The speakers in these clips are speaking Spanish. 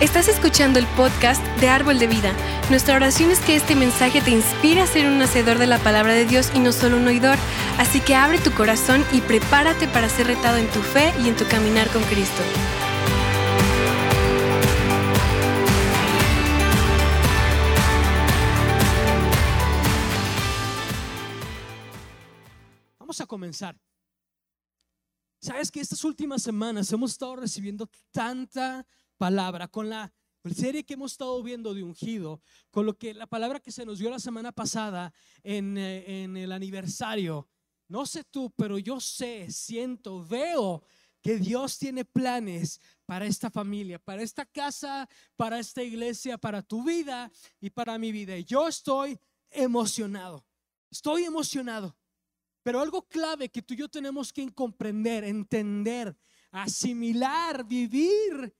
Estás escuchando el podcast de Árbol de Vida. Nuestra oración es que este mensaje te inspire a ser un hacedor de la palabra de Dios y no solo un oidor. Así que abre tu corazón y prepárate para ser retado en tu fe y en tu caminar con Cristo. Vamos a comenzar. Sabes que estas últimas semanas hemos estado recibiendo tanta palabra, con la serie que hemos estado viendo de ungido, con lo que la palabra que se nos dio la semana pasada en, eh, en el aniversario. No sé tú, pero yo sé, siento, veo que Dios tiene planes para esta familia, para esta casa, para esta iglesia, para tu vida y para mi vida. Y yo estoy emocionado, estoy emocionado. Pero algo clave que tú y yo tenemos que comprender, entender, asimilar, vivir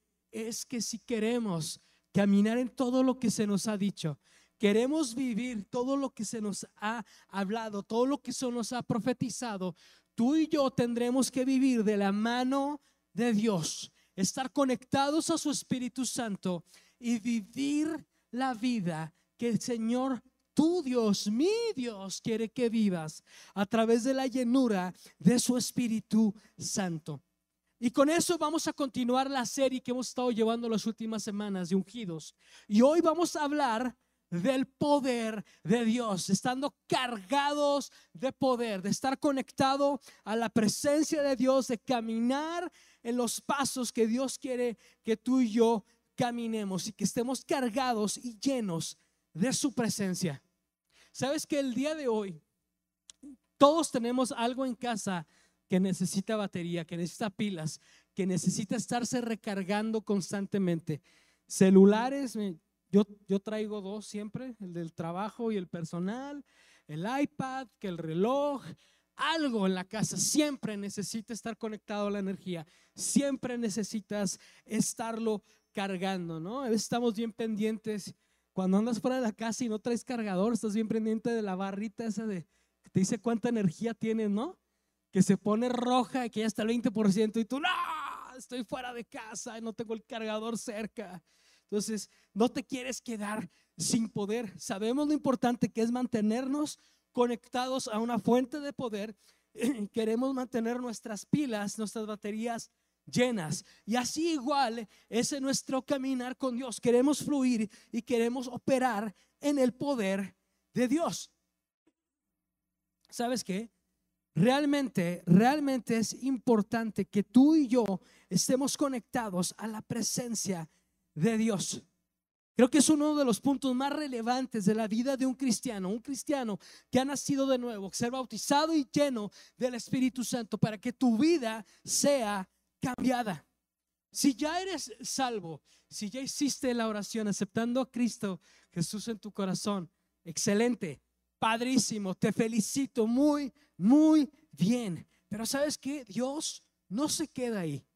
es que si queremos caminar en todo lo que se nos ha dicho, queremos vivir todo lo que se nos ha hablado, todo lo que se nos ha profetizado, tú y yo tendremos que vivir de la mano de Dios, estar conectados a su Espíritu Santo y vivir la vida que el Señor tu Dios, mi Dios, quiere que vivas a través de la llenura de su Espíritu Santo. Y con eso vamos a continuar la serie que hemos estado llevando las últimas semanas de ungidos. Y hoy vamos a hablar del poder de Dios, estando cargados de poder, de estar conectado a la presencia de Dios, de caminar en los pasos que Dios quiere que tú y yo caminemos y que estemos cargados y llenos de su presencia. Sabes que el día de hoy todos tenemos algo en casa que necesita batería, que necesita pilas, que necesita estarse recargando constantemente. Celulares, yo, yo traigo dos siempre, el del trabajo y el personal, el iPad, que el reloj, algo en la casa, siempre necesita estar conectado a la energía, siempre necesitas estarlo cargando, ¿no? Estamos bien pendientes. Cuando andas fuera de la casa y no traes cargador, estás bien pendiente de la barrita esa de que te dice cuánta energía tienes, ¿no? Que se pone roja y que ya está el 20% y tú, no, estoy fuera de casa y no tengo el cargador cerca. Entonces, no te quieres quedar sin poder. Sabemos lo importante que es mantenernos conectados a una fuente de poder. Queremos mantener nuestras pilas, nuestras baterías llenas. Y así igual es en nuestro caminar con Dios. Queremos fluir y queremos operar en el poder de Dios. ¿Sabes qué? Realmente, realmente es importante que tú y yo estemos conectados a la presencia de Dios. Creo que es uno de los puntos más relevantes de la vida de un cristiano, un cristiano que ha nacido de nuevo, ser bautizado y lleno del Espíritu Santo para que tu vida sea cambiada. Si ya eres salvo, si ya hiciste la oración aceptando a Cristo Jesús en tu corazón, excelente, padrísimo, te felicito, muy, muy bien. Pero sabes que Dios no se queda ahí.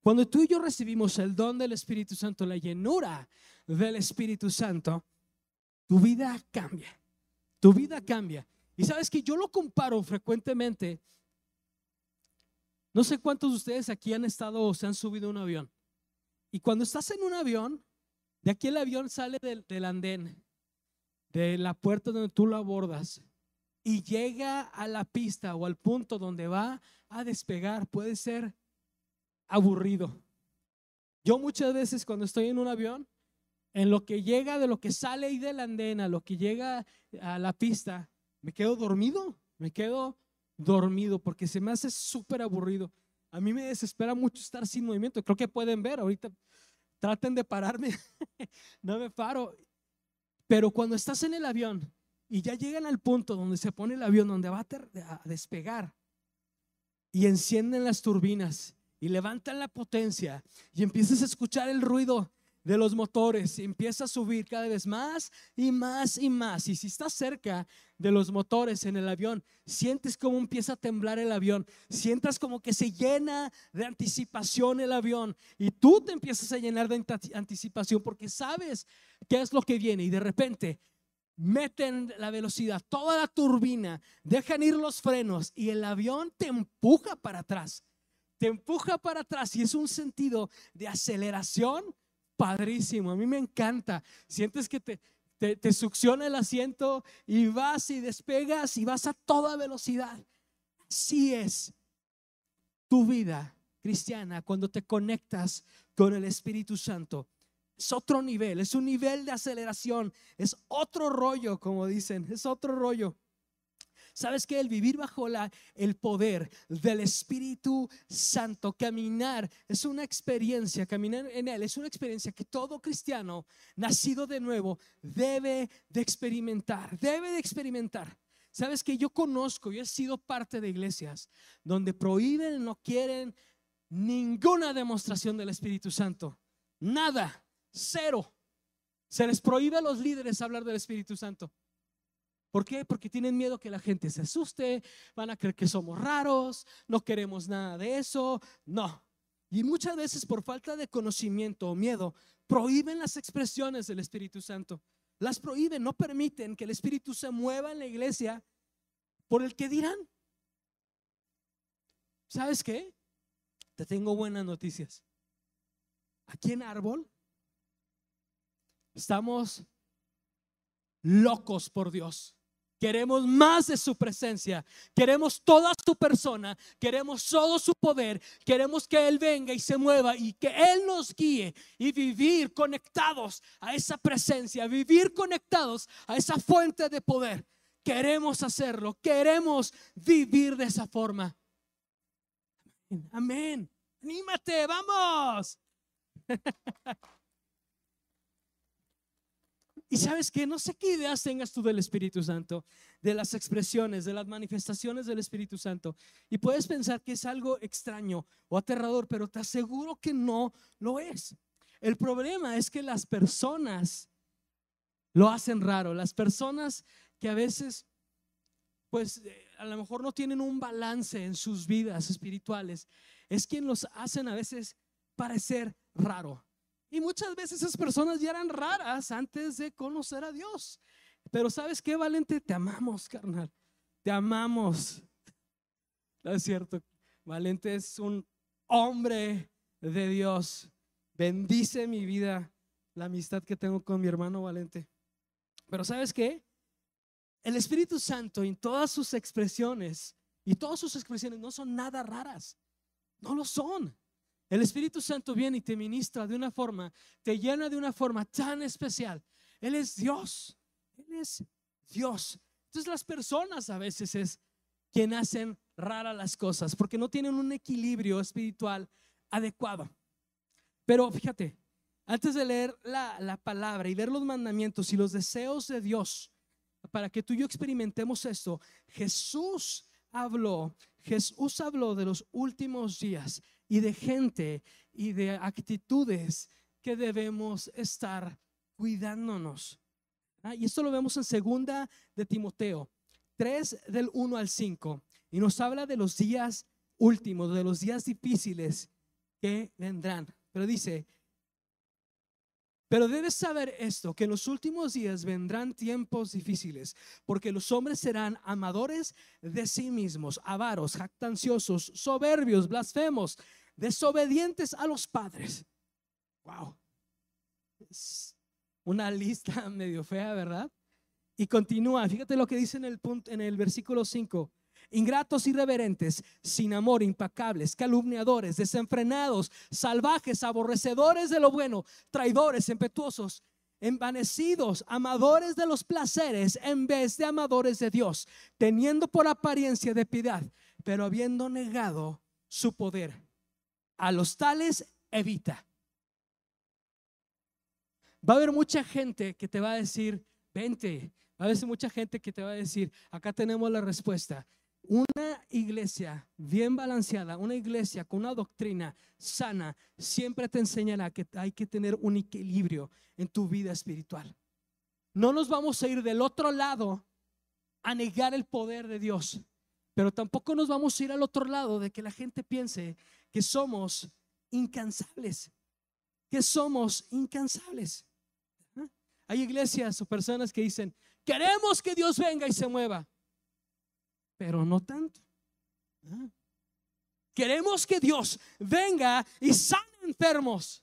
Cuando tú y yo recibimos el don del Espíritu Santo, la llenura del Espíritu Santo, tu vida cambia. Tu vida cambia. Y sabes que yo lo comparo frecuentemente. No sé cuántos de ustedes aquí han estado o se han subido a un avión. Y cuando estás en un avión, de aquí el avión sale del, del andén, de la puerta donde tú lo abordas y llega a la pista o al punto donde va a despegar, puede ser aburrido. Yo muchas veces cuando estoy en un avión, en lo que llega de lo que sale ahí de la andena, lo que llega a la pista, me quedo dormido, me quedo dormido porque se me hace súper aburrido. A mí me desespera mucho estar sin movimiento. Creo que pueden ver ahorita. Traten de pararme. no me paro. Pero cuando estás en el avión y ya llegan al punto donde se pone el avión, donde va a, despegar. Y encienden las turbinas y levantan la potencia y empiezas a escuchar el ruido de los motores empieza a subir cada vez más y más y más. Y si estás cerca de los motores en el avión, sientes como empieza a temblar el avión, sientas como que se llena de anticipación el avión y tú te empiezas a llenar de anticipación porque sabes qué es lo que viene y de repente meten la velocidad, toda la turbina, dejan ir los frenos y el avión te empuja para atrás. Te empuja para atrás y es un sentido de aceleración, padrísimo, a mí me encanta. Sientes que te, te, succiona el asiento y vas y despegas y vas a toda velocidad. Así es tu vida cristiana cuando te conectas con el Espíritu Santo. Es otro nivel, es un nivel de aceleración, es otro rollo, como dicen, es otro rollo. ¿Sabes que El vivir bajo la, el poder del Espíritu Santo, caminar, es una experiencia, caminar en Él, es una experiencia que todo cristiano nacido de nuevo debe de experimentar, debe de experimentar. Sabes que yo conozco, yo he sido parte de iglesias donde prohíben, no quieren ninguna demostración del Espíritu Santo. Nada, cero. Se les prohíbe a los líderes hablar del Espíritu Santo. ¿Por qué? Porque tienen miedo que la gente se asuste, van a creer que somos raros, no queremos nada de eso. No. Y muchas veces por falta de conocimiento o miedo, prohíben las expresiones del Espíritu Santo. Las prohíben, no permiten que el Espíritu se mueva en la iglesia por el que dirán. ¿Sabes qué? Te tengo buenas noticias. Aquí en Árbol estamos locos por Dios. Queremos más de su presencia. Queremos toda su persona. Queremos todo su poder. Queremos que Él venga y se mueva y que Él nos guíe y vivir conectados a esa presencia, vivir conectados a esa fuente de poder. Queremos hacerlo. Queremos vivir de esa forma. Amén. Anímate, vamos. Y sabes que no sé qué ideas tengas tú del Espíritu Santo, de las expresiones, de las manifestaciones del Espíritu Santo. Y puedes pensar que es algo extraño o aterrador, pero te aseguro que no lo es. El problema es que las personas lo hacen raro. Las personas que a veces, pues eh, a lo mejor no tienen un balance en sus vidas espirituales, es quien los hacen a veces parecer raro. Y muchas veces esas personas ya eran raras antes de conocer a Dios. Pero sabes qué, Valente, te amamos, carnal. Te amamos. No es cierto. Valente es un hombre de Dios. Bendice mi vida la amistad que tengo con mi hermano Valente. Pero sabes qué? El Espíritu Santo en todas sus expresiones y todas sus expresiones no son nada raras. No lo son. El Espíritu Santo viene y te ministra de una forma, te llena de una forma tan especial. Él es Dios. Él es Dios. Entonces las personas a veces es quien hacen raras las cosas porque no tienen un equilibrio espiritual adecuado. Pero fíjate, antes de leer la, la palabra y ver los mandamientos y los deseos de Dios, para que tú y yo experimentemos esto, Jesús habló, Jesús habló de los últimos días y de gente y de actitudes que debemos estar cuidándonos. Y esto lo vemos en segunda de Timoteo 3 del 1 al 5 y nos habla de los días últimos, de los días difíciles que vendrán. Pero dice, pero debes saber esto, que en los últimos días vendrán tiempos difíciles, porque los hombres serán amadores de sí mismos, avaros, jactanciosos, soberbios, blasfemos, desobedientes a los padres. Wow. Es una lista medio fea, ¿verdad? Y continúa, fíjate lo que dice en el punto en el versículo 5 ingratos, irreverentes, sin amor, impacables, calumniadores, desenfrenados, salvajes, aborrecedores de lo bueno, traidores, impetuosos, envanecidos, amadores de los placeres en vez de amadores de Dios, teniendo por apariencia de piedad, pero habiendo negado su poder. A los tales evita. Va a haber mucha gente que te va a decir, vente. Va a haber mucha gente que te va a decir, acá tenemos la respuesta. Una iglesia bien balanceada, una iglesia con una doctrina sana, siempre te enseñará que hay que tener un equilibrio en tu vida espiritual. No nos vamos a ir del otro lado a negar el poder de Dios, pero tampoco nos vamos a ir al otro lado de que la gente piense que somos incansables, que somos incansables. ¿Ah? Hay iglesias o personas que dicen, queremos que Dios venga y se mueva pero no tanto. Ah. Queremos que Dios venga y sane enfermos.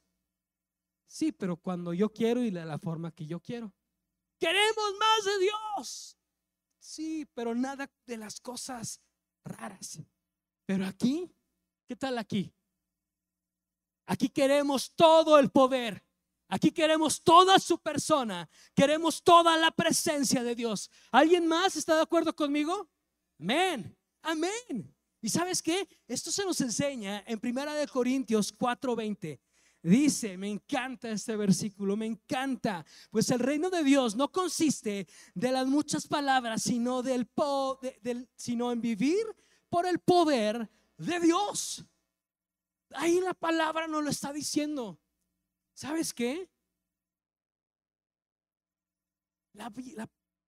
Sí, pero cuando yo quiero y de la forma que yo quiero. Queremos más de Dios. Sí, pero nada de las cosas raras. Pero aquí, ¿qué tal aquí? Aquí queremos todo el poder. Aquí queremos toda su persona. Queremos toda la presencia de Dios. ¿Alguien más está de acuerdo conmigo? Amén. Amén. ¿Y sabes qué? Esto se nos enseña en Primera de Corintios 4:20. Dice, me encanta este versículo, me encanta, pues el reino de Dios no consiste de las muchas palabras, sino del, del sino en vivir por el poder de Dios. Ahí la palabra nos lo está diciendo. ¿Sabes qué? La,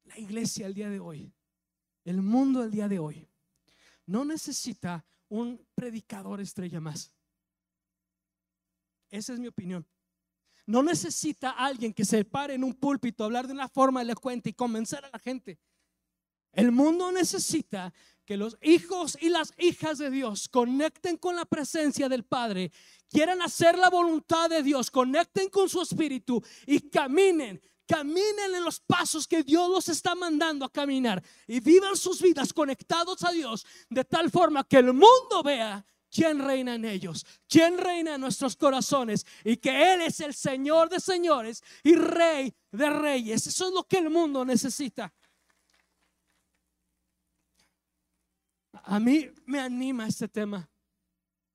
la iglesia el día de hoy, el mundo el día de hoy, no necesita un predicador estrella más. Esa es mi opinión. No necesita alguien que se pare en un púlpito, hablar de una forma elocuente y convencer a la gente. El mundo necesita que los hijos y las hijas de Dios conecten con la presencia del Padre, quieran hacer la voluntad de Dios, conecten con su espíritu y caminen, caminen en los pasos que Dios los está mandando a caminar y vivan sus vidas conectados a Dios de tal forma que el mundo vea quién reina en ellos, quién reina en nuestros corazones y que Él es el Señor de señores y Rey de reyes. Eso es lo que el mundo necesita. A mí me anima este tema.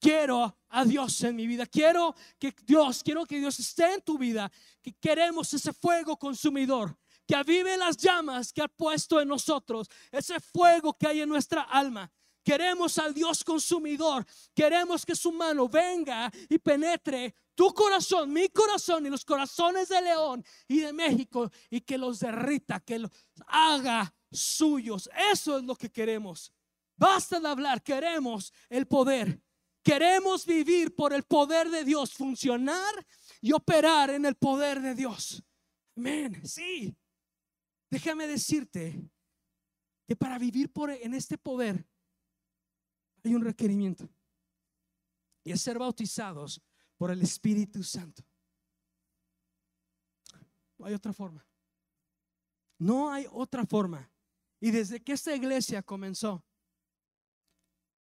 Quiero a Dios en mi vida. Quiero que Dios, quiero que Dios esté en tu vida. Que queremos ese fuego consumidor que avive las llamas que ha puesto en nosotros, ese fuego que hay en nuestra alma. Queremos al Dios consumidor. Queremos que su mano venga y penetre tu corazón, mi corazón y los corazones de León y de México y que los derrita, que los haga suyos. Eso es lo que queremos. Basta de hablar, queremos el poder. Queremos vivir por el poder de Dios, funcionar y operar en el poder de Dios. Amén. Sí. Déjame decirte que para vivir por, en este poder hay un requerimiento. Y es ser bautizados por el Espíritu Santo. No hay otra forma. No hay otra forma. Y desde que esta iglesia comenzó,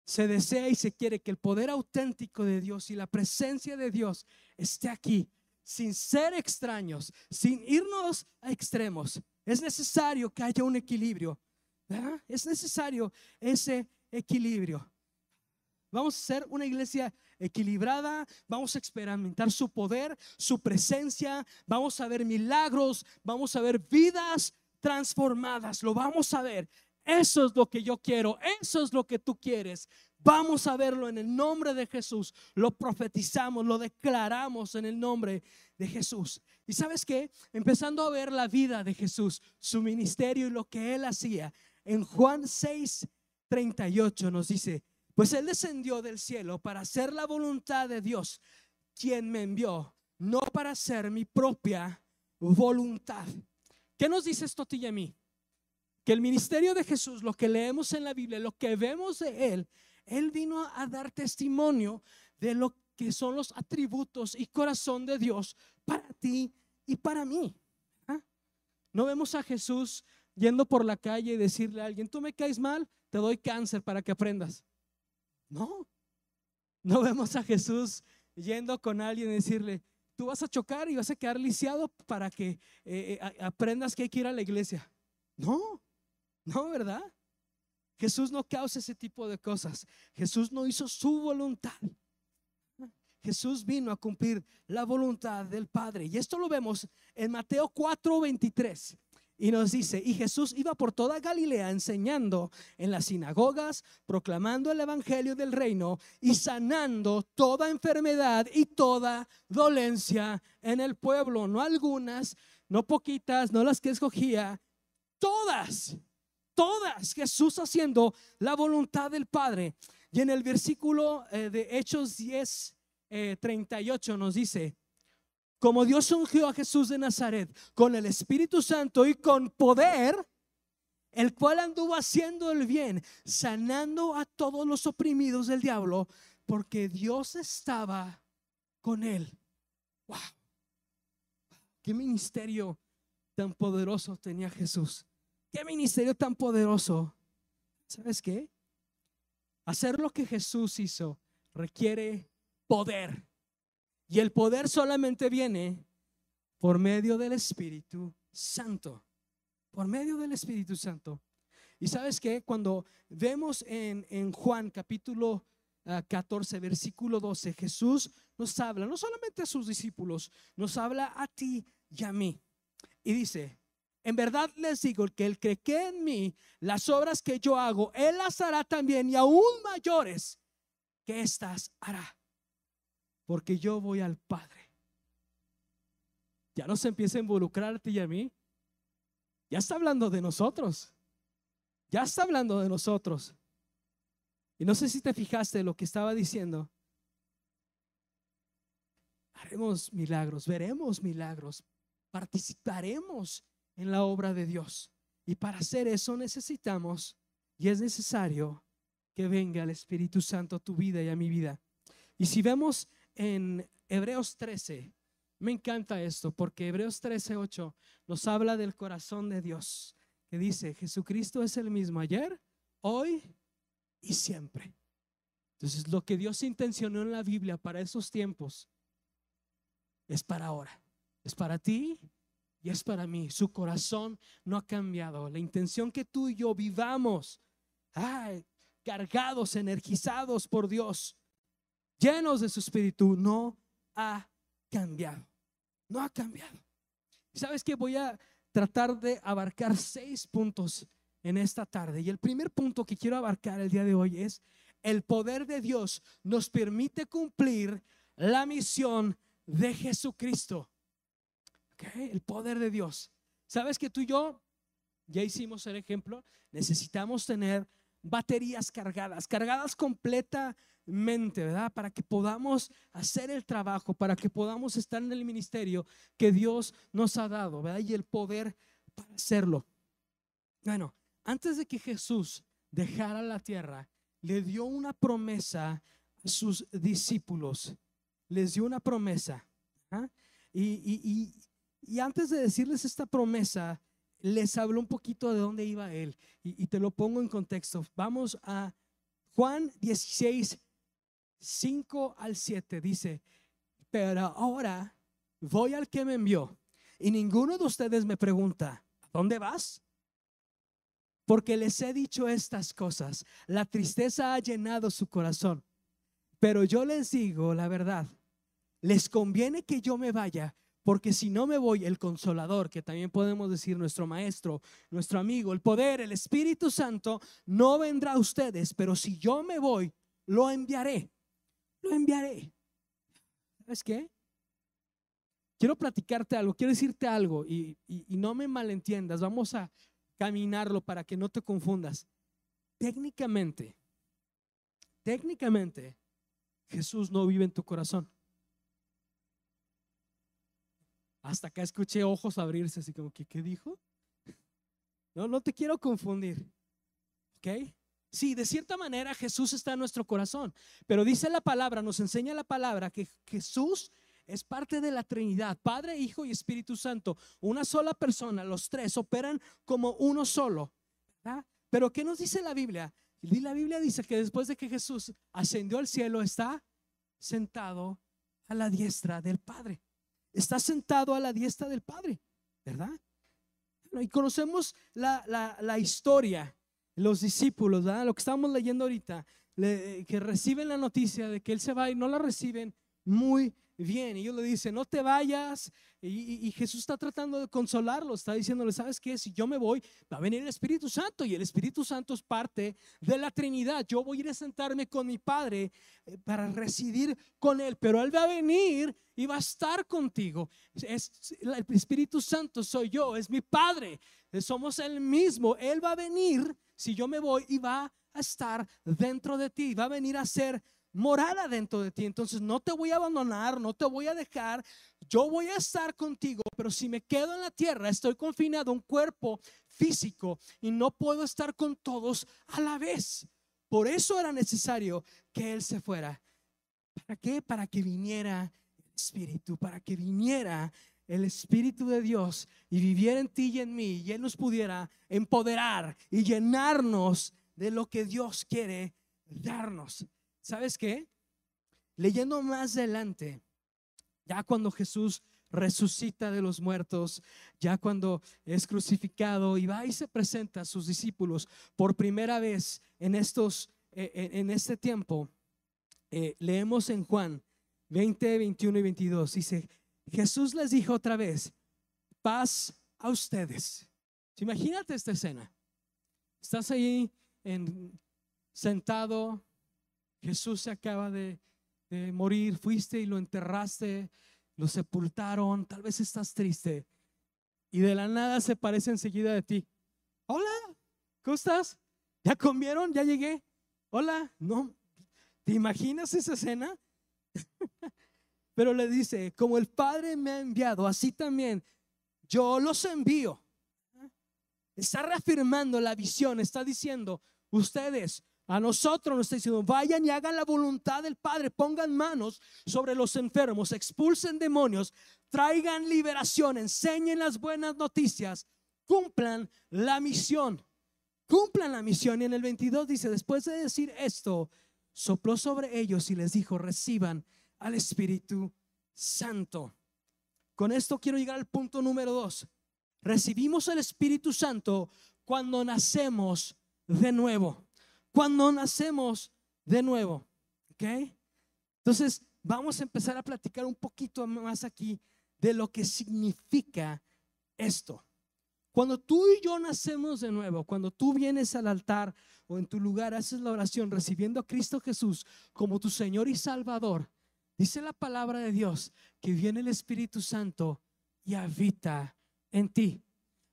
se desea y se quiere que el poder auténtico de Dios y la presencia de Dios esté aquí, sin ser extraños, sin irnos a extremos. Es necesario que haya un equilibrio. Es necesario ese equilibrio. Vamos a ser una iglesia equilibrada, vamos a experimentar su poder, su presencia, vamos a ver milagros, vamos a ver vidas transformadas, lo vamos a ver. Eso es lo que yo quiero, eso es lo que tú quieres. Vamos a verlo en el nombre de Jesús. Lo profetizamos, lo declaramos en el nombre de Jesús. Y sabes qué? Empezando a ver la vida de Jesús, su ministerio y lo que él hacía. En Juan 6, 38 nos dice, pues él descendió del cielo para hacer la voluntad de Dios, quien me envió, no para hacer mi propia voluntad. ¿Qué nos dice esto a ti y a mí? Que el ministerio de Jesús, lo que leemos en la Biblia, lo que vemos de Él, Él vino a dar testimonio de lo que son los atributos y corazón de Dios para ti y para mí. No vemos a Jesús yendo por la calle y decirle a alguien, tú me caes mal, te doy cáncer para que aprendas. No, no vemos a Jesús yendo con alguien y decirle, tú vas a chocar y vas a quedar lisiado para que eh, eh, aprendas que hay que ir a la iglesia. No, no, ¿verdad? Jesús no causa ese tipo de cosas. Jesús no hizo su voluntad. Jesús vino a cumplir la voluntad del Padre. Y esto lo vemos en Mateo 4:23. Y nos dice, y Jesús iba por toda Galilea enseñando en las sinagogas, proclamando el Evangelio del reino y sanando toda enfermedad y toda dolencia en el pueblo. No algunas, no poquitas, no las que escogía, todas todas Jesús haciendo la voluntad del Padre. Y en el versículo eh, de Hechos 10, 38 eh, nos dice, como Dios ungió a Jesús de Nazaret con el Espíritu Santo y con poder, el cual anduvo haciendo el bien, sanando a todos los oprimidos del diablo, porque Dios estaba con él. Wow. qué ministerio tan poderoso tenía Jesús. Qué ministerio tan poderoso. ¿Sabes qué? Hacer lo que Jesús hizo requiere poder. Y el poder solamente viene por medio del Espíritu Santo. Por medio del Espíritu Santo. Y sabes que cuando vemos en, en Juan capítulo 14, ah, versículo 12, Jesús nos habla, no solamente a sus discípulos, nos habla a ti y a mí. Y dice, en verdad les digo que el que cree en mí, las obras que yo hago, él las hará también y aún mayores que estas hará. Porque yo voy al Padre. Ya no se empieza a involucrar a ti y a mí. Ya está hablando de nosotros. Ya está hablando de nosotros. Y no sé si te fijaste lo que estaba diciendo. Haremos milagros, veremos milagros, participaremos en la obra de Dios. Y para hacer eso necesitamos y es necesario que venga el Espíritu Santo a tu vida y a mi vida. Y si vemos en Hebreos 13, me encanta esto porque Hebreos 13, 8 nos habla del corazón de Dios, que dice, Jesucristo es el mismo ayer, hoy y siempre. Entonces, lo que Dios intencionó en la Biblia para esos tiempos es para ahora, es para ti es para mí. Su corazón no ha cambiado. La intención que tú y yo vivamos, cargados, energizados por Dios, llenos de su espíritu, no ha cambiado. No ha cambiado. ¿Sabes que Voy a tratar de abarcar seis puntos en esta tarde. Y el primer punto que quiero abarcar el día de hoy es el poder de Dios nos permite cumplir la misión de Jesucristo. El poder de Dios. ¿Sabes que tú y yo ya hicimos el ejemplo? Necesitamos tener baterías cargadas, cargadas completamente, ¿verdad? Para que podamos hacer el trabajo, para que podamos estar en el ministerio que Dios nos ha dado, ¿verdad? Y el poder para hacerlo. Bueno, antes de que Jesús dejara la tierra, le dio una promesa a sus discípulos. Les dio una promesa. ¿ah? Y, antes de decirles esta promesa, les habló un poquito de dónde iba él. Y, te lo pongo en contexto. Vamos a Juan 16, 5 al 7. Dice, pero ahora voy al que me envió. Y ninguno de ustedes me pregunta, ¿a dónde vas? porque les he dicho estas cosas. La tristeza ha llenado su corazón. Pero yo les digo la verdad, les conviene que yo me vaya, porque si no me voy, el consolador, que también podemos decir nuestro maestro, nuestro amigo, el poder, el Espíritu Santo, no vendrá a ustedes, pero si yo me voy, lo enviaré. Lo enviaré. ¿Sabes qué? Quiero platicarte algo, quiero decirte algo y, y no me malentiendas. Vamos a caminarlo para que no te confundas. Técnicamente, técnicamente, Jesús no vive en tu corazón. Hasta acá escuché ojos abrirse, así como que, ¿qué dijo? No, no te quiero confundir. ¿Ok? Sí, de cierta manera Jesús está en nuestro corazón, pero dice la palabra, nos enseña la palabra que Jesús es parte de la Trinidad, Padre, Hijo y Espíritu Santo, una sola persona, los tres operan como uno solo. Pero ¿qué nos dice la Biblia? La Biblia dice que después de que Jesús ascendió al cielo, está sentado a la diestra del Padre. Está sentado a la diestra del Padre, ¿verdad? y conocemos la, historia, los discípulos, ¿verdad? lo que estamos leyendo ahorita, que reciben la noticia de que Él se va y no la reciben muy bien. Y ellos le dicen, no te vayas. Y, Jesús está tratando de consolarlo, está diciéndole, ¿sabes qué? Si yo me voy, va a venir el Espíritu Santo y el Espíritu Santo es parte de la Trinidad. Yo voy a ir a sentarme con mi Padre eh, para residir con Él, pero Él va a venir y va a estar contigo. Es, el Espíritu Santo soy yo, es mi Padre, eh, somos el mismo. Él va a venir si yo me voy y va a estar dentro de ti, va a venir a ser morada dentro de ti. Entonces no te voy a abandonar, no te voy a dejar. Yo voy a estar contigo, pero si me quedo en la tierra, estoy confinado a un cuerpo físico y no puedo estar con todos a la vez. Por eso era necesario que Él se fuera. ¿Para qué? Para que viniera el Espíritu, para que viniera el Espíritu de Dios y viviera en ti y en mí, y Él nos pudiera empoderar y llenarnos de lo que Dios quiere darnos. ¿Sabes qué? Leyendo más adelante, ya cuando Jesús resucita de los muertos, ya cuando es crucificado y va y se presenta a sus discípulos por primera vez en estos eh, en este tiempo, eh, leemos en Juan 20, 21 y 22, dice, Jesús les dijo otra vez, paz a ustedes. Imagínate esta escena. Estás ahí en, sentado, Jesús se acaba de, morir, fuiste y lo enterraste, lo sepultaron, tal vez estás triste y de la nada se parece enseguida de ti. Hola, ¿cómo estás? ¿Ya comieron? ¿Ya llegué? Hola, no. ¿Te imaginas esa escena? Pero le dice, como el Padre me ha enviado, así también yo los envío. Está reafirmando la visión, está diciendo, ustedes, a nosotros nos está diciendo, vayan y hagan la voluntad del Padre, pongan manos sobre los enfermos, expulsen demonios, traigan liberación, enseñen las buenas noticias, cumplan la misión, cumplan la misión. Y en el 22 dice, después de decir esto, sopló sobre ellos y les dijo, reciban al Espíritu Santo. Con esto quiero llegar al punto número dos. Recibimos el Espíritu Santo cuando nacemos de nuevo. Cuando nacemos de nuevo. ¿Ok? Entonces, vamos a empezar a platicar un poquito más aquí de lo que significa esto. Cuando tú y yo nacemos de nuevo, cuando tú vienes al altar o en tu lugar haces la oración recibiendo a Cristo Jesús como tu Señor y Salvador, Dice la palabra de Dios que viene el Espíritu Santo y habita en ti.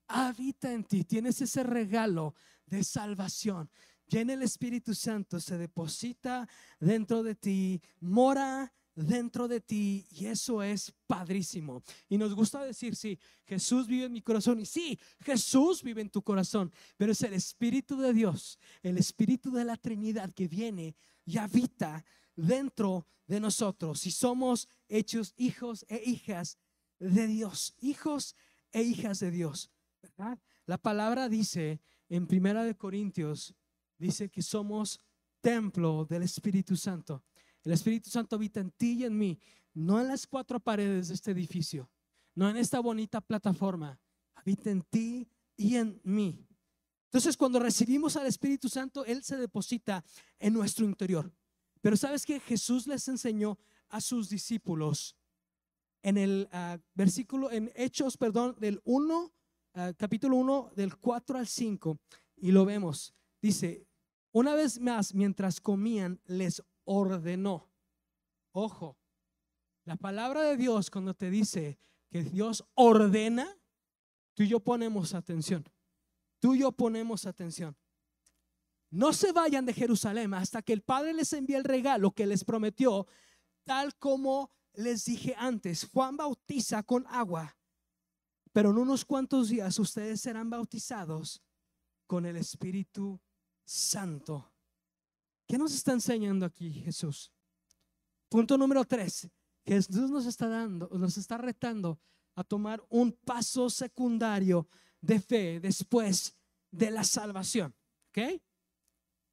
Habita en ti. Tienes ese regalo de salvación. Viene el Espíritu Santo, se deposita dentro de ti, mora dentro de ti y eso es padrísimo. Y nos gusta decir, sí, Jesús vive en mi corazón y sí, Jesús vive en tu corazón, pero es el Espíritu de Dios, el Espíritu de la Trinidad que viene y habita dentro de nosotros. Si somos hechos hijos e hijas de Dios, hijos e hijas de Dios, La palabra dice en Primera de Corintios dice que somos templo del Espíritu Santo. El Espíritu Santo habita en ti y en mí, no en las cuatro paredes de este edificio, no en esta bonita plataforma, habita en ti y en mí. Entonces, cuando recibimos al Espíritu Santo, Él se deposita en nuestro interior. Pero sabes que Jesús les enseñó a sus discípulos en el ah, versículo, en Hechos, perdón, del 1, ah, capítulo 1, del 4 al 5, y lo vemos. Dice, una vez más, mientras comían, les ordenó. Ojo, la palabra de Dios cuando te dice que Dios ordena, tú y yo ponemos atención. Tú y yo ponemos atención. No se vayan de Jerusalén hasta que el Padre les envíe el regalo que les prometió, tal como les dije antes. Juan bautiza con agua, pero en unos cuantos días ustedes serán bautizados con el Espíritu Santo. ¿Qué nos está enseñando aquí Jesús? Punto número tres. Jesús nos está dando, nos está retando a tomar un paso secundario de fe después de la salvación. ¿Ok?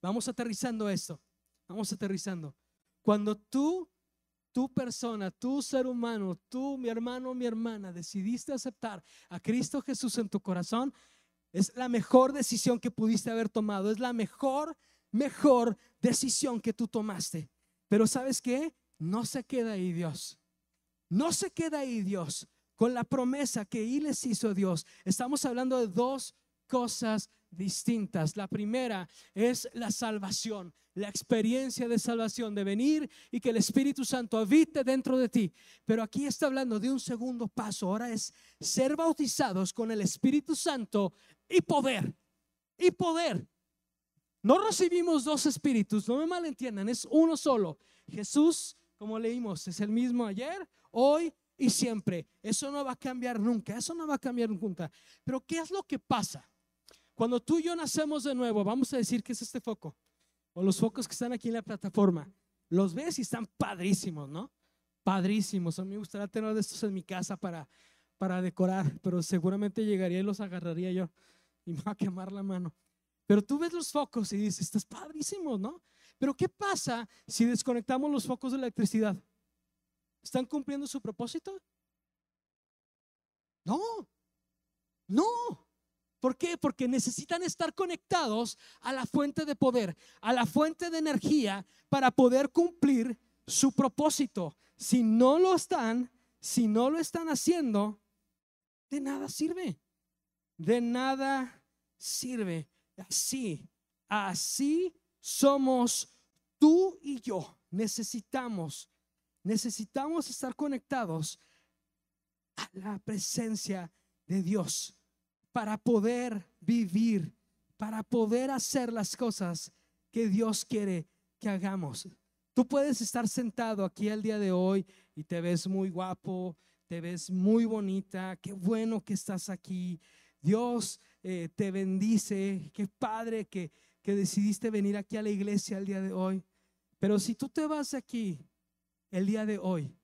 Vamos aterrizando esto. Vamos aterrizando. Cuando tú, tu persona, tu ser humano, tú, mi hermano, mi hermana, decidiste aceptar a Cristo Jesús en tu corazón, es la mejor decisión que pudiste haber tomado. Es la mejor, mejor decisión que tú tomaste. Pero ¿sabes qué? No se queda ahí Dios. No se queda ahí Dios con la promesa que Él les hizo Dios. Estamos hablando de dos cosas distintas. La primera es la salvación, la experiencia de salvación, de venir y que el Espíritu Santo habite dentro de ti. Pero aquí está hablando de un segundo paso. Ahora es ser bautizados con el Espíritu Santo y poder. Y poder. No recibimos dos espíritus, no me malentiendan, es uno solo. Jesús, como leímos, es el mismo ayer, hoy y siempre. Eso no va a cambiar nunca, eso no va a cambiar nunca. Pero ¿qué es lo que pasa? Cuando tú y yo nacemos de nuevo, vamos a decir que es este foco, o los focos que están aquí en la plataforma, los ves y están padrísimos, ¿no? Padrísimos. A mí me gustaría tener de estos en mi casa para, para decorar, pero seguramente llegaría y los agarraría yo y me va a quemar la mano. Pero tú ves los focos y dices, estás padrísimo, ¿no? Pero ¿qué pasa si desconectamos los focos de electricidad? ¿Están cumpliendo su propósito? No, no. ¿Por qué? Porque necesitan estar conectados a la fuente de poder, a la fuente de energía para poder cumplir su propósito. Si no lo están, si no lo están haciendo, de nada sirve. De nada sirve. Así, así somos tú y yo. Necesitamos, necesitamos estar conectados a la presencia de Dios para poder vivir, para poder hacer las cosas que Dios quiere que hagamos. Tú puedes estar sentado aquí el día de hoy y te ves muy guapo, te ves muy bonita, qué bueno que estás aquí. Dios eh, te bendice, qué padre que, que decidiste venir aquí a la iglesia el día de hoy. Pero si tú te vas aquí el día de hoy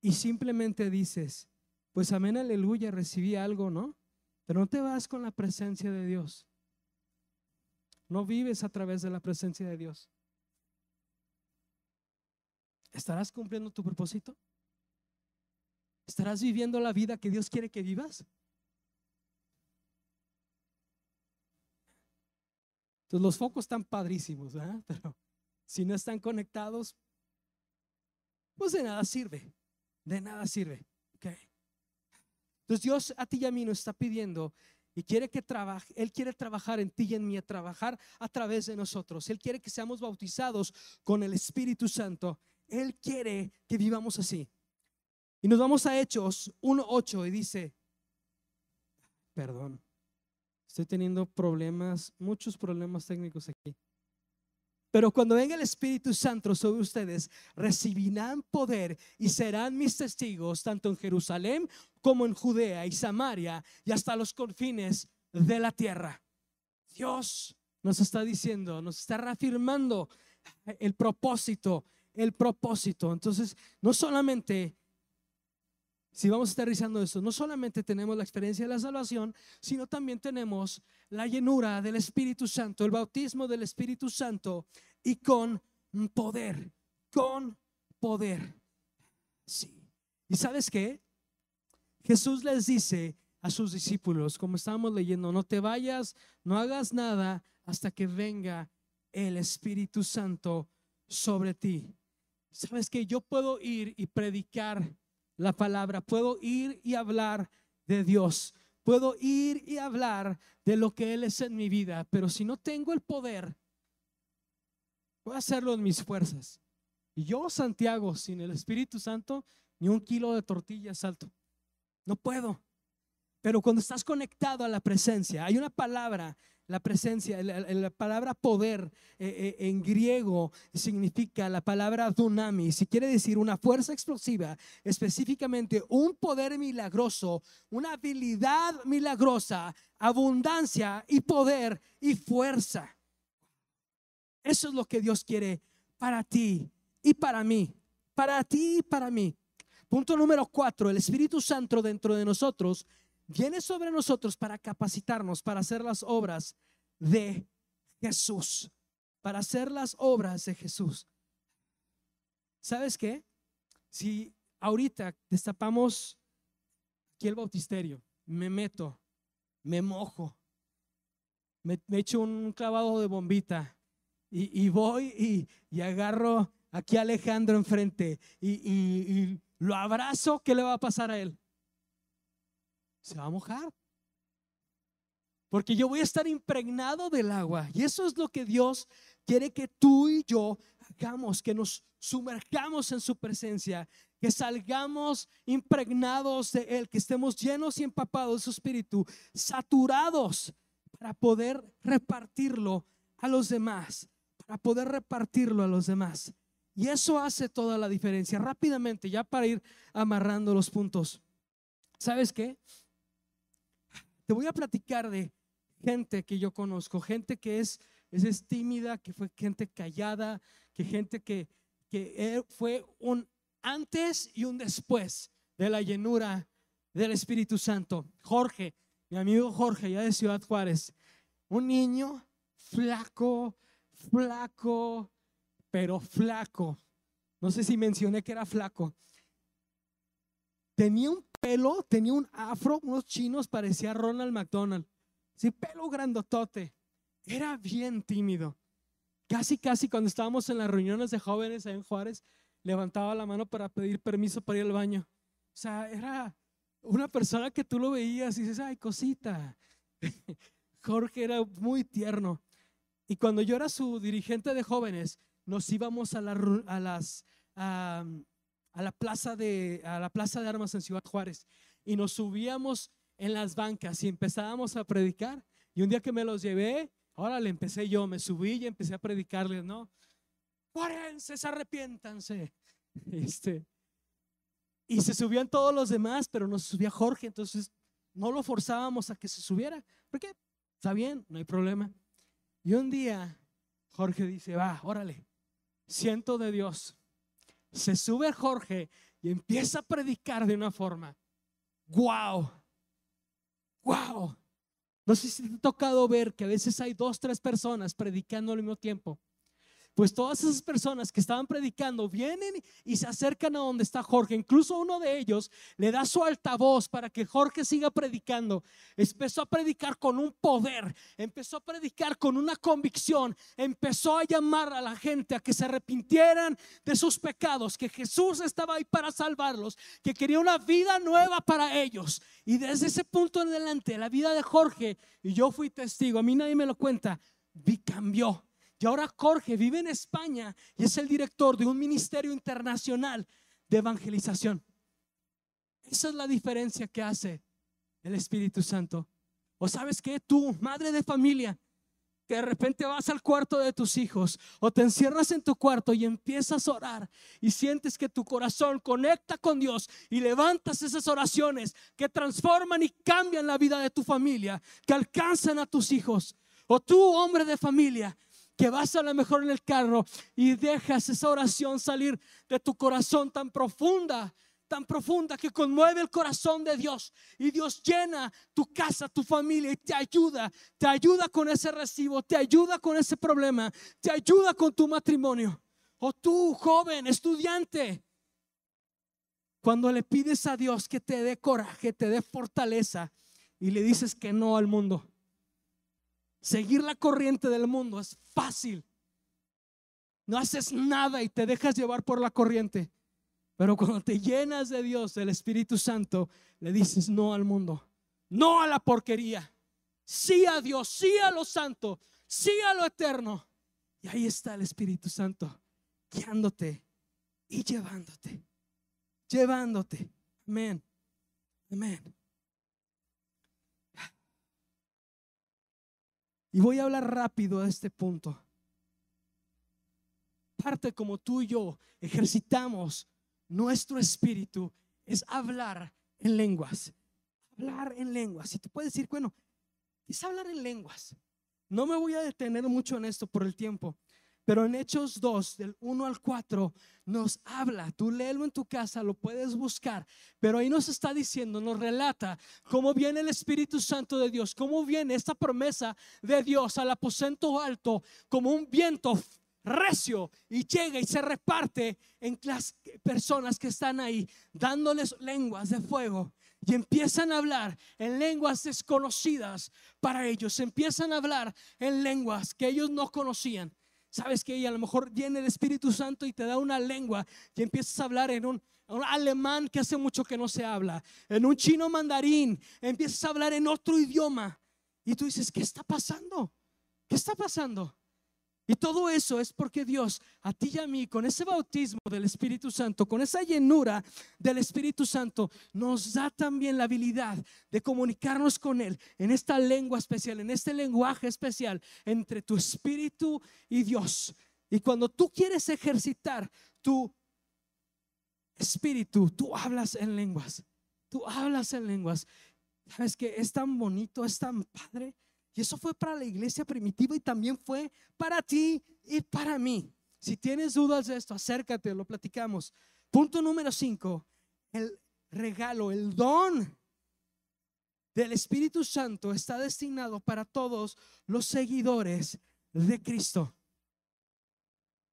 y simplemente dices, pues amén, aleluya, recibí algo, ¿no? Pero no te vas con la presencia de Dios. No vives a través de la presencia de Dios. ¿Estarás cumpliendo tu propósito? ¿Estarás viviendo la vida que Dios quiere que vivas? Entonces los focos están padrísimos. Pero si no están conectados, pues de nada sirve. De nada sirve. Okay. Entonces Dios a ti y a mí nos está pidiendo y quiere que trabaje, Él quiere trabajar en ti y en mí, a trabajar a través de nosotros. Él quiere que seamos bautizados con el Espíritu Santo. Él quiere que vivamos así. Y nos vamos a Hechos 1.8 y dice, perdón, estoy teniendo problemas, muchos problemas técnicos aquí. Pero cuando venga el Espíritu Santo sobre ustedes, recibirán poder y serán mis testigos tanto en Jerusalén como en Judea y Samaria y hasta los confines de la tierra. Dios nos está diciendo, nos está reafirmando el propósito, el propósito. Entonces, no solamente si vamos aterrizando esto, no solamente tenemos la experiencia de la salvación, sino también tenemos la llenura del Espíritu Santo, el bautismo del Espíritu Santo y con poder, con poder. Sí. ¿Y sabes qué? Jesús les dice a sus discípulos, como estábamos leyendo, no te vayas, no hagas nada hasta que venga el Espíritu Santo sobre ti. ¿Sabes que Yo puedo ir y predicar la palabra, puedo ir y hablar de Dios, puedo ir y hablar de lo que Él es en mi vida, pero si no tengo el poder, voy a hacerlo en mis fuerzas. Y yo, Santiago, sin el Espíritu Santo, ni un kilo de tortilla salto. No puedo. Pero cuando estás conectado a la presencia, hay una palabra la presencia, la, palabra poder eh, eh, en griego significa la palabra dunamis, si quiere decir una fuerza explosiva, específicamente un poder milagroso, una habilidad milagrosa, abundancia y poder y fuerza. Eso es lo que Dios quiere para ti y para mí, para ti y para mí. Punto número cuatro, el Espíritu Santo dentro de nosotros viene sobre nosotros para capacitarnos, para hacer las obras de Jesús, para hacer las obras de Jesús. ¿Sabes qué? Si ahorita destapamos aquí el bautisterio, me meto, me mojo, me, echo un clavado de bombita y, voy y, agarro aquí a Alejandro enfrente y, y lo abrazo, ¿qué le va a pasar a él? Se va a mojar. Porque yo voy a estar impregnado del agua. Y eso es lo que Dios quiere que tú y yo hagamos, que nos sumerjamos en su presencia, que salgamos impregnados de Él, que estemos llenos y empapados de su espíritu, saturados para poder repartirlo a los demás, para poder repartirlo a los demás. Y eso hace toda la diferencia. Rápidamente, ya para ir amarrando los puntos. ¿Sabes qué? Te voy a platicar de gente que yo conozco, gente que es, es, tímida, que fue gente callada, que gente que, que fue un antes y un después de la llenura del Espíritu Santo. Jorge, mi amigo Jorge, ya de Ciudad Juárez, un niño flaco, flaco, pero flaco. No sé si mencioné que era flaco. Tenía un pelo, tenía un afro, unos chinos, parecía Ronald McDonald. Sí, pelo grandotote. Era bien tímido. Casi, casi cuando estábamos en las reuniones de jóvenes en Juárez, levantaba la mano para pedir permiso para ir al baño. O sea, era una persona que tú lo veías y dices, ay, cosita. Jorge era muy tierno. Y cuando yo era su dirigente de jóvenes, nos íbamos a, las, a, la plaza de, a la plaza de armas en Ciudad Juárez y nos subíamos en las bancas y empezábamos a predicar. Y un día que me los llevé, ahora le empecé yo, me subí y empecé a predicarles, ¿no? Juarenses, arrepiéntanse. Este, y se subían todos los demás, pero no subía Jorge, entonces no lo forzábamos a que se subiera. ¿Por qué? Está bien, no hay problema. Y un día Jorge dice, va, órale, siento de Dios. Se sube Jorge y empieza a predicar de una forma. ¡Wow! ¡Wow! No sé si te ha tocado ver que a veces hay dos, tres personas predicando al mismo tiempo. Pues todas esas personas que estaban predicando vienen y se acercan a donde está Jorge. Incluso uno de ellos le da su altavoz para que Jorge siga predicando. Empezó a predicar con un poder, empezó a predicar con una convicción, empezó a llamar a la gente a que se arrepintieran de sus pecados, que Jesús estaba ahí para salvarlos, que quería una vida nueva para ellos. Y desde ese punto en adelante, la vida de Jorge, y yo fui testigo, a mí nadie me lo cuenta, vi cambió y ahora Jorge vive en España y es el director de un ministerio internacional de evangelización. Esa es la diferencia que hace el Espíritu Santo. O sabes que tú, madre de familia, que de repente vas al cuarto de tus hijos o te encierras en tu cuarto y empiezas a orar y sientes que tu corazón conecta con Dios y levantas esas oraciones que transforman y cambian la vida de tu familia, que alcanzan a tus hijos. O tú, hombre de familia, que vas a lo mejor en el carro y dejas esa oración salir de tu corazón tan profunda, tan profunda que conmueve el corazón de Dios y Dios llena tu casa, tu familia y te ayuda, te ayuda con ese recibo, te ayuda con ese problema, te ayuda con tu matrimonio. O tú, joven, estudiante, cuando le pides a Dios que te dé coraje, te dé fortaleza y le dices que no al mundo. Seguir la corriente del mundo es fácil. No haces nada y te dejas llevar por la corriente. Pero cuando te llenas de Dios, del Espíritu Santo, le dices no al mundo, no a la porquería, sí a Dios, sí a lo santo, sí a lo eterno. Y ahí está el Espíritu Santo guiándote y llevándote, llevándote. Amén. Amén. Y voy a hablar rápido de este punto. Parte como tú y yo ejercitamos nuestro espíritu es hablar en lenguas. Hablar en lenguas. Y tú puedes decir, bueno, es hablar en lenguas. No me voy a detener mucho en esto por el tiempo, pero en Hechos 2, del 1 al 4, nos habla. Tú léelo en tu casa, lo puedes buscar. Pero ahí nos está diciendo, nos relata cómo viene el Espíritu Santo de Dios, cómo viene esta promesa de Dios al aposento alto como un viento recio y llega y se reparte en las personas que están ahí, dándoles lenguas de fuego. Y empiezan a hablar en lenguas desconocidas para ellos. Empiezan a hablar en lenguas que ellos no conocían. Sabes que a lo mejor viene el Espíritu Santo y te da una lengua y empiezas a hablar en un, alemán que hace mucho que no se habla, en un chino mandarín, empiezas a hablar en otro idioma y tú dices, ¿qué está pasando? ¿Qué está pasando? Y todo eso es porque Dios, a ti y a mí, con ese bautismo del Espíritu Santo, con esa llenura del Espíritu Santo, nos da también la habilidad de comunicarnos con Él en esta lengua especial, en este lenguaje especial entre tu Espíritu y Dios. Y cuando tú quieres ejercitar tu Espíritu, tú hablas en lenguas. Tú hablas en lenguas. ¿Sabes que es tan bonito, es tan padre? Y eso fue para la iglesia primitiva y también fue para ti y para mí. Si tienes dudas de esto, acércate, lo platicamos. Punto número cinco, el regalo, el don del Espíritu Santo está destinado para todos los seguidores de Cristo.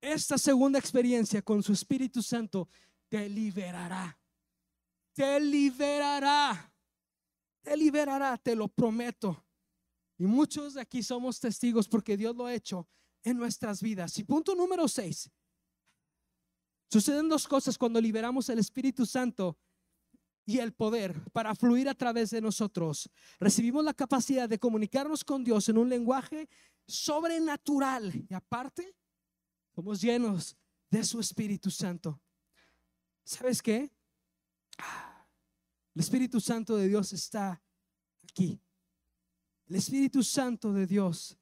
Esta segunda experiencia con su Espíritu Santo te liberará. Te liberará. Te liberará, te lo prometo. Y muchos de aquí somos testigos porque Dios lo ha hecho en nuestras vidas. Y punto número seis. Suceden dos cosas cuando liberamos el Espíritu Santo y el poder para fluir a través de nosotros. Recibimos la capacidad de comunicarnos con Dios en un lenguaje sobrenatural y aparte somos llenos de su Espíritu Santo. ¿Sabes qué? El Espíritu Santo de Dios está aquí. El Espíritu Santo de Dios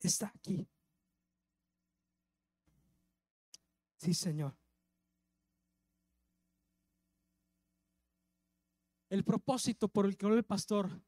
está aquí. Sí, Señor. El propósito por el que el pastor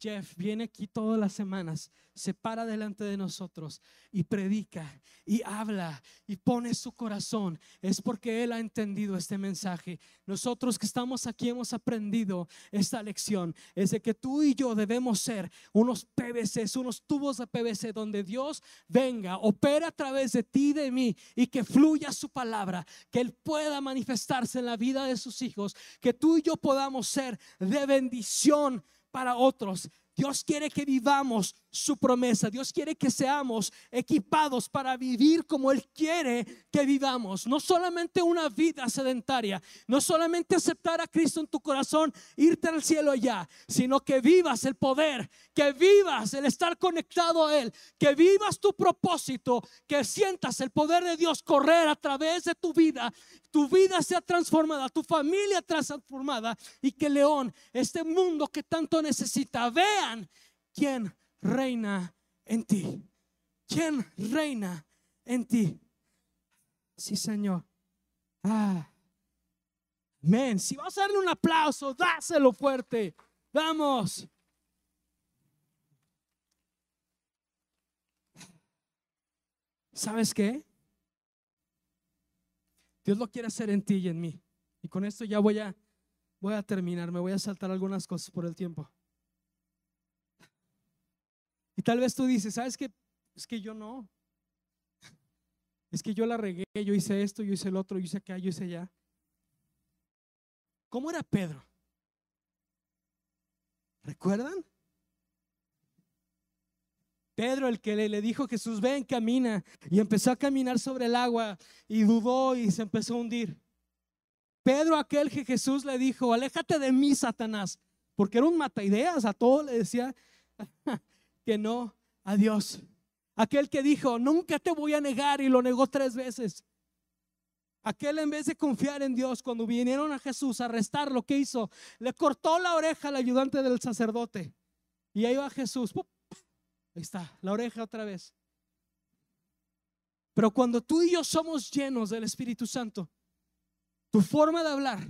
Jeff viene aquí todas las semanas, se para delante de nosotros y predica y habla y pone su corazón. Es porque Él ha entendido este mensaje. Nosotros que estamos aquí hemos aprendido esta lección. Es de que tú y yo debemos ser unos PVC, unos tubos de PVC donde Dios venga, opere a través de ti y de mí y que fluya su palabra, que Él pueda manifestarse en la vida de sus hijos, que tú y yo podamos ser de bendición para otros. Dios quiere que vivamos su promesa. Dios quiere que seamos equipados para vivir como Él quiere que vivamos. No solamente una vida sedentaria, no solamente aceptar a Cristo en tu corazón, irte al cielo allá, sino que vivas el poder, que vivas el estar conectado a Él, que vivas tu propósito, que sientas el poder de Dios correr a través de tu vida, tu vida sea transformada, tu familia transformada y que León, este mundo que tanto necesita, vean quién reina en ti. ¿Quién reina en ti? Sí, Señor. Ah. Amén. Si vas a darle un aplauso, dáselo fuerte. Vamos. ¿Sabes qué? Dios lo quiere hacer en ti y en mí. Y con esto ya voy a voy a terminar, me voy a saltar algunas cosas por el tiempo. Y tal vez tú dices, ¿sabes qué? Es que yo no. Es que yo la regué, yo hice esto, yo hice el otro, yo hice acá, yo hice allá. ¿Cómo era Pedro? ¿Recuerdan? Pedro, el que le, dijo a Jesús, ven, camina. Y empezó a caminar sobre el agua y dudó y se empezó a hundir. Pedro, aquel que Jesús le dijo, aléjate de mí, Satanás, porque era un mata ideas, a todo le decía, que no a Dios. Aquel que dijo, nunca te voy a negar y lo negó tres veces. Aquel en vez de confiar en Dios, cuando vinieron a Jesús a arrestar, lo que hizo, le cortó la oreja al ayudante del sacerdote. Y ahí va Jesús. Ahí está, la oreja otra vez. Pero cuando tú y yo somos llenos del Espíritu Santo, tu forma de hablar,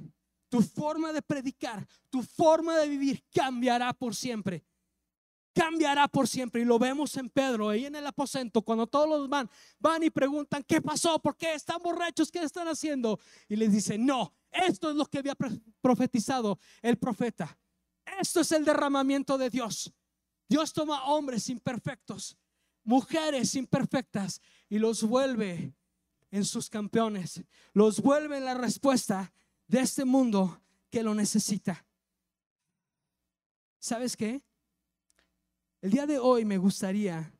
tu forma de predicar, tu forma de vivir cambiará por siempre cambiará por siempre. Y lo vemos en Pedro, ahí en el aposento, cuando todos los van, van y preguntan, ¿qué pasó? ¿Por qué están borrachos? ¿Qué están haciendo? Y les dice, no, esto es lo que había profetizado el profeta. Esto es el derramamiento de Dios. Dios toma hombres imperfectos, mujeres imperfectas y los vuelve en sus campeones. Los vuelve en la respuesta de este mundo que lo necesita. ¿Sabes qué? El día de hoy me gustaría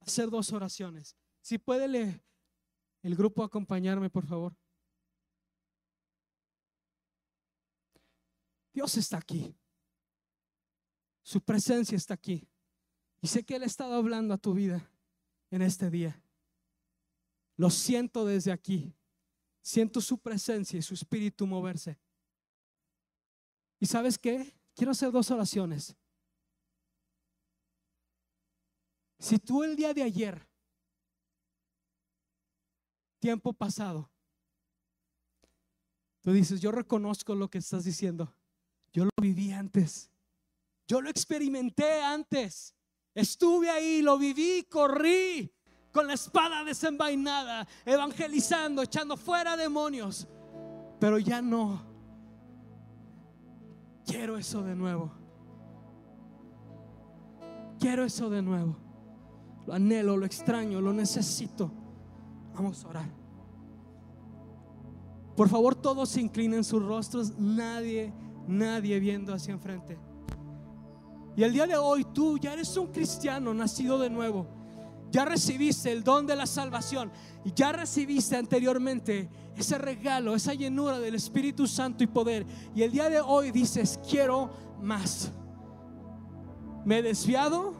hacer dos oraciones. Si puede el grupo acompañarme, por favor. Dios está aquí. Su presencia está aquí. Y sé que Él ha estado hablando a tu vida en este día. Lo siento desde aquí. Siento su presencia y su espíritu moverse. ¿Y sabes qué? Quiero hacer dos oraciones. Si tú el día de ayer, tiempo pasado, tú dices, yo reconozco lo que estás diciendo, yo lo viví antes, yo lo experimenté antes, estuve ahí, lo viví, corrí con la espada desenvainada, evangelizando, echando fuera demonios, pero ya no. Quiero eso de nuevo. quiero eso de nuevo. Lo anhelo, lo extraño, lo necesito. Vamos a orar. Por favor, todos se inclinen sus rostros, nadie, nadie viendo hacia enfrente. Y el día de hoy tú ya eres un cristiano nacido de nuevo. Ya recibiste el don de la salvación y ya recibiste anteriormente ese regalo, esa llenura del Espíritu Santo y poder. Y el día de hoy dices, quiero más. Me he desviado,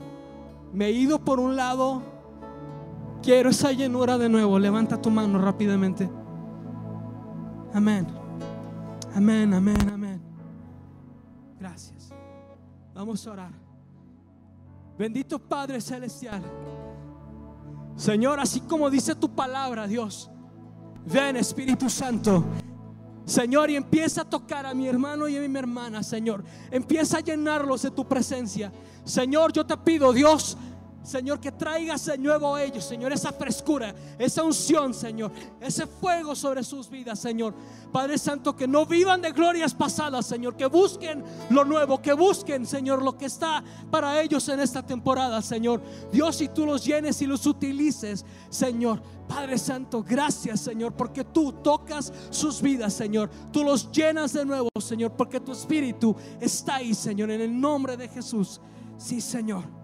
me he ido por un lado, quiero esa llenura de nuevo. Levanta tu mano rápidamente. Amén. Amén, amén, amén. Gracias. Vamos a orar. Bendito Padre Celestial. Señor, así como dice tu palabra, Dios, ven Espíritu Santo. Señor, y empieza a tocar a mi hermano y a mi hermana, Señor. Empieza a llenarlos de tu presencia. Señor, yo te pido, Dios, Señor, que traigas de nuevo a ellos, Señor, esa frescura, esa unción, Señor, ese fuego sobre sus vidas, Señor. Padre Santo, que no vivan de glorias pasadas, Señor, que busquen lo nuevo, que busquen, Señor, lo que está para ellos en esta temporada, Señor. Dios, si tú los llenes y los utilices, Señor. Padre Santo, gracias, Señor, porque tú tocas sus vidas, Señor. Tú los llenas de nuevo, Señor, porque tu espíritu está ahí, Señor, en el nombre de Jesús. Sí, Señor.